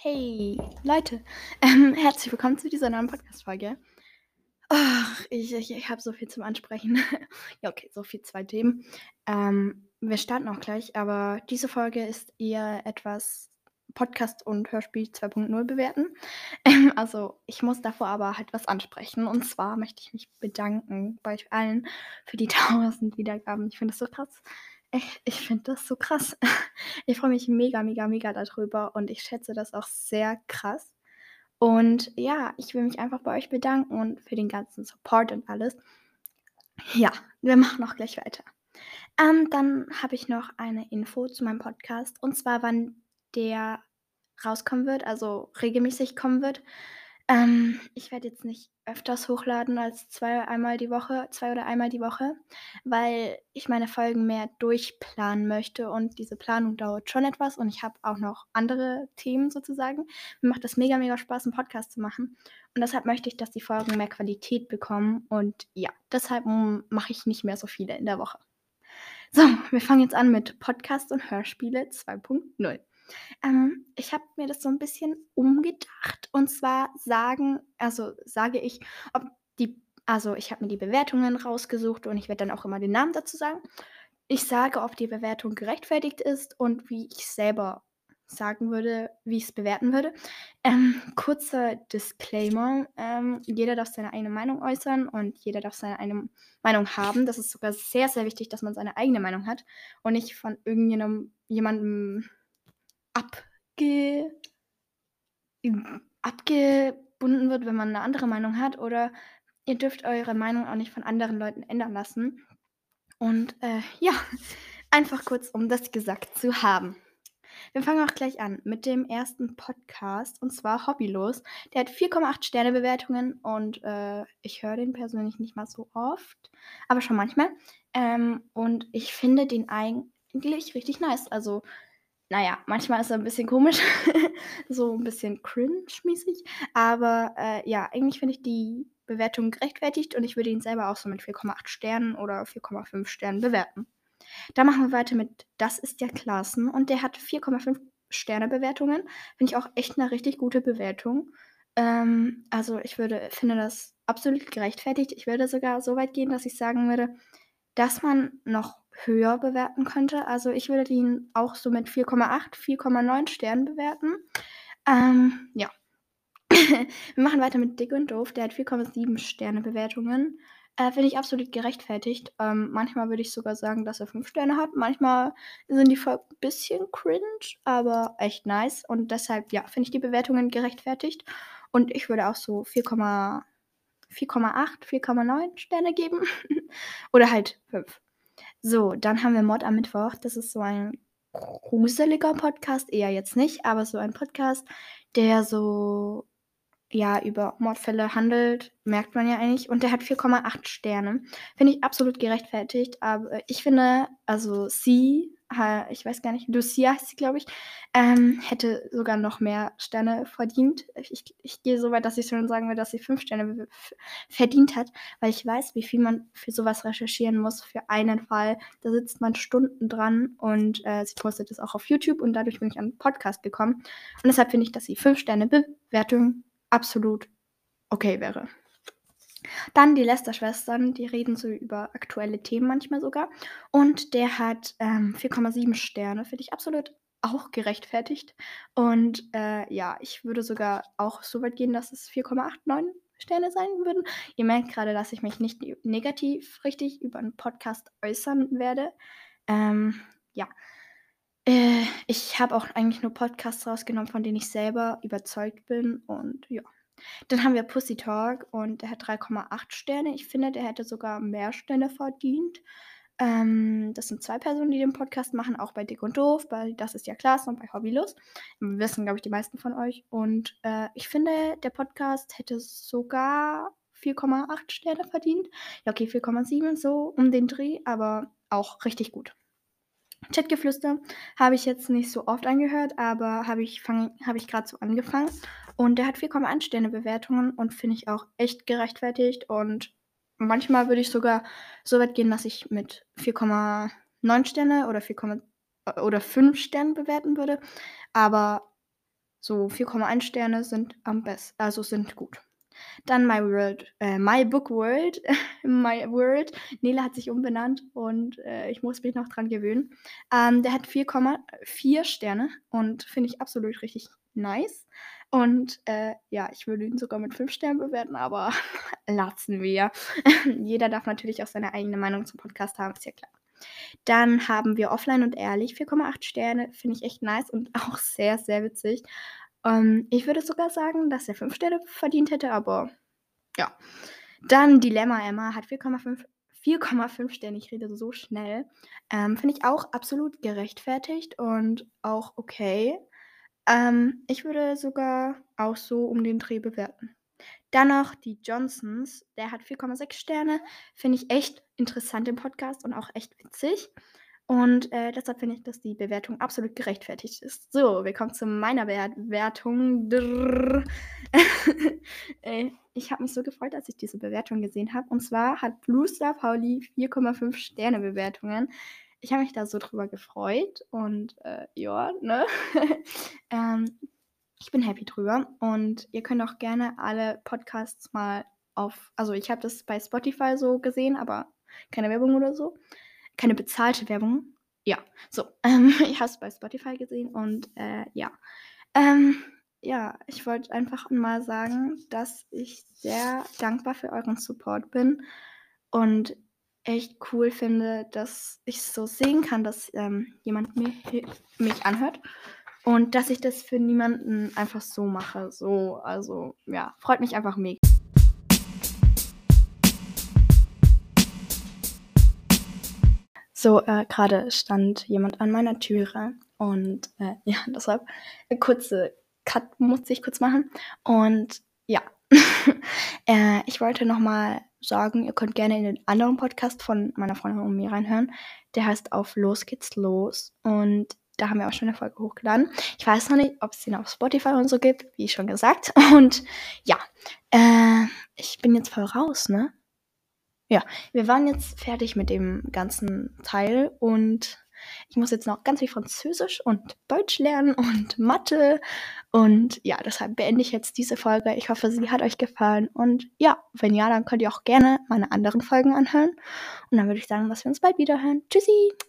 Hey, Leute, ähm, herzlich willkommen zu dieser neuen Podcast-Folge. Ach, ich, ich, ich habe so viel zum Ansprechen. ja, okay, so viel zwei Themen. Ähm, wir starten auch gleich, aber diese Folge ist eher etwas Podcast und Hörspiel 2.0 bewerten. Ähm, also, ich muss davor aber halt was ansprechen. Und zwar möchte ich mich bedanken bei euch allen für die 1000 Wiedergaben. Ich finde das so krass. Ich, finde das so krass. Ich freue mich mega, mega, mega darüber und ich schätze das auch sehr krass. Und ja, ich will mich einfach bei euch bedanken und für den ganzen Support und alles. Ja, wir machen auch gleich weiter. Ähm, dann habe ich noch eine Info zu meinem Podcast und zwar, wann der rauskommen wird, also regelmäßig kommen wird. Ähm, ich werde jetzt nicht öfters hochladen als zwei einmal die Woche, zwei oder einmal die Woche, weil ich meine Folgen mehr durchplanen möchte und diese Planung dauert schon etwas und ich habe auch noch andere Themen sozusagen. Mir macht das mega, mega Spaß, einen Podcast zu machen und deshalb möchte ich, dass die Folgen mehr Qualität bekommen und ja, deshalb mache ich nicht mehr so viele in der Woche. So, wir fangen jetzt an mit Podcast und Hörspiele 2.0. Ähm, ich habe mir das so ein bisschen umgedacht und zwar sagen also, sage ich, ob die also, ich habe mir die Bewertungen rausgesucht und ich werde dann auch immer den Namen dazu sagen. Ich sage, ob die Bewertung gerechtfertigt ist und wie ich selber sagen würde, wie ich es bewerten würde. Ähm, kurzer Disclaimer: Ähm, jeder darf seine eigene Meinung äußern und jeder darf seine eigene Meinung haben. Das ist sogar sehr, sehr wichtig, dass man seine eigene Meinung hat und nicht von irgendjemandem jemandem abge abgebunden wird, wenn man eine andere Meinung hat oder ihr dürft eure Meinung auch nicht von anderen Leuten ändern lassen. Und, äh, ja, einfach kurz, um das gesagt zu haben. Wir fangen auch gleich an mit dem ersten Podcast und zwar Hobbylos. Der hat 4,8 Sterne Bewertungen und, äh, ich höre den persönlich nicht mal so oft, aber schon manchmal. Ähm, und ich finde den eigentlich richtig nice. Also naja, manchmal ist er ein bisschen komisch, so ein bisschen cringe-mäßig. Aber äh, ja, eigentlich finde ich die Bewertung gerechtfertigt und ich würde ihn selber auch so mit 4,8 Sternen oder 4,5 Sternen bewerten. Da machen wir weiter mit Das ist ja Klassen und der hat 4,5 Sterne Bewertungen. Finde ich auch echt eine richtig gute Bewertung. Ähm, also ich würde, finde das absolut gerechtfertigt. Ich würde sogar so weit gehen, dass ich sagen würde, dass man noch höher bewerten könnte. Also ich würde ihn auch so mit 4,8, 4,9 Sternen bewerten. Ähm, ja. Wir machen weiter mit Dick und Doof. Der hat 4,7 Sterne Bewertungen. Äh, Finde ich absolut gerechtfertigt. Ähm, manchmal würde ich sogar sagen, dass er 5 Sterne hat. Manchmal sind die Folgen ein bisschen cringe, aber echt nice. Und deshalb, ja, finde ich die Bewertungen gerechtfertigt. Und ich würde auch so 4,8, 4,9 Sterne geben. Oder halt 5. So, dann haben wir Mord am Mittwoch. Das ist so ein gruseliger Podcast, eher jetzt nicht, aber so ein Podcast, der so ja über Mordfälle handelt, merkt man ja eigentlich. Und der hat 4,8 Sterne. Finde ich absolut gerechtfertigt. Aber ich finde, also sie ich weiß gar nicht, Lucia heißt sie, glaube ich, ähm, hätte sogar noch mehr Sterne verdient. Ich, ich gehe so weit, dass ich schon sagen würde, dass sie fünf Sterne verdient hat, weil ich weiß, wie viel man für sowas recherchieren muss, für einen Fall. Da sitzt man Stunden dran und äh, sie postet es auch auf YouTube und dadurch bin ich an einen Podcast gekommen. Und deshalb finde ich, dass sie fünf Sterne Bewertung absolut okay wäre. Dann die Lester-Schwestern, die reden so über aktuelle Themen manchmal sogar. Und der hat ähm, 4,7 Sterne, finde ich absolut auch gerechtfertigt. Und äh, ja, ich würde sogar auch so weit gehen, dass es 4,89 Sterne sein würden. Ihr merkt gerade, dass ich mich nicht negativ richtig über einen Podcast äußern werde. Ähm, ja. Äh, ich habe auch eigentlich nur Podcasts rausgenommen, von denen ich selber überzeugt bin. Und ja. Dann haben wir Pussy Talk und der hat 3,8 Sterne. Ich finde, der hätte sogar mehr Sterne verdient. Ähm, das sind zwei Personen, die den Podcast machen, auch bei Dick und Doof, bei Das ist ja Klasse und bei Hobbylos. Wissen, glaube ich, die meisten von euch. Und äh, ich finde, der Podcast hätte sogar 4,8 Sterne verdient. Ja, okay, 4,7 so um den Dreh, aber auch richtig gut. Chatgeflüster habe ich jetzt nicht so oft angehört, aber habe ich, hab ich gerade so angefangen. Und der hat 4,1 Sterne Bewertungen und finde ich auch echt gerechtfertigt. Und manchmal würde ich sogar so weit gehen, dass ich mit 4,9 Sterne oder 4, oder 5 Sternen bewerten würde. Aber So 4,1 Sterne sind am besten, also sind gut. Dann My World, äh, My Book World, My World. Nele hat sich umbenannt und äh, ich muss mich noch dran gewöhnen. Ähm, der hat 4,4 Sterne und finde ich absolut richtig nice. Und äh, ja, ich würde ihn sogar mit 5 Sternen bewerten, aber lassen wir. Jeder darf natürlich auch seine eigene Meinung zum Podcast haben, ist ja klar. Dann haben wir Offline und Ehrlich, 4,8 Sterne, finde ich echt nice und auch sehr, sehr witzig. Ähm, ich würde sogar sagen, dass er 5 Sterne verdient hätte, aber ja. Dann Dilemma Emma hat 4,5 4,5 Sterne. Ich rede so schnell. Ähm, Finde ich auch absolut gerechtfertigt und auch okay. Ähm, ich würde sogar auch so um den Dreh bewerten. Dann noch die Johnsons. Der hat 4,6 Sterne. Finde ich echt interessant im Podcast und auch echt witzig. Und äh, deshalb finde ich, dass die Bewertung absolut gerechtfertigt ist. So, wir kommen zu meiner Bewertung. äh, ich habe mich so gefreut, als ich diese Bewertung gesehen habe. Und zwar hat Blue Star Pauli 4,5 Sterne Bewertungen. Ich habe mich da so drüber gefreut und äh, ja, ne? ähm, ich bin happy drüber und ihr könnt auch gerne alle Podcasts mal auf, also ich habe das bei Spotify so gesehen, aber keine Werbung oder so keine bezahlte Werbung. Ja, so. Ähm, ich habe es bei Spotify gesehen und äh, ja. Ähm, ja, ich wollte einfach mal sagen, dass ich sehr dankbar für euren Support bin und echt cool finde, dass ich so sehen kann, dass ähm, jemand mich, mich anhört und dass ich das für niemanden einfach so mache. So, also ja, freut mich einfach mega. So, äh, gerade stand jemand an meiner Türe und äh, ja, deshalb eine kurze Cut musste ich kurz machen. Und ja, äh, ich wollte nochmal sagen, ihr könnt gerne in den anderen Podcast von meiner Freundin und mir reinhören. Der heißt Auf Los geht's los und da haben wir auch schon eine Folge hochgeladen. Ich weiß noch nicht, ob es den auf Spotify und so gibt, wie schon gesagt. Und ja, äh, ich bin jetzt voll raus, ne? Ja, wir waren jetzt fertig mit dem ganzen Teil und ich muss jetzt noch ganz viel Französisch und Deutsch lernen und Mathe. Und ja, deshalb beende ich jetzt diese Folge. Ich hoffe, sie hat euch gefallen. Und ja, wenn ja, dann könnt ihr auch gerne meine anderen Folgen anhören. Und dann würde ich sagen, dass wir uns bald wieder hören. Tschüssi!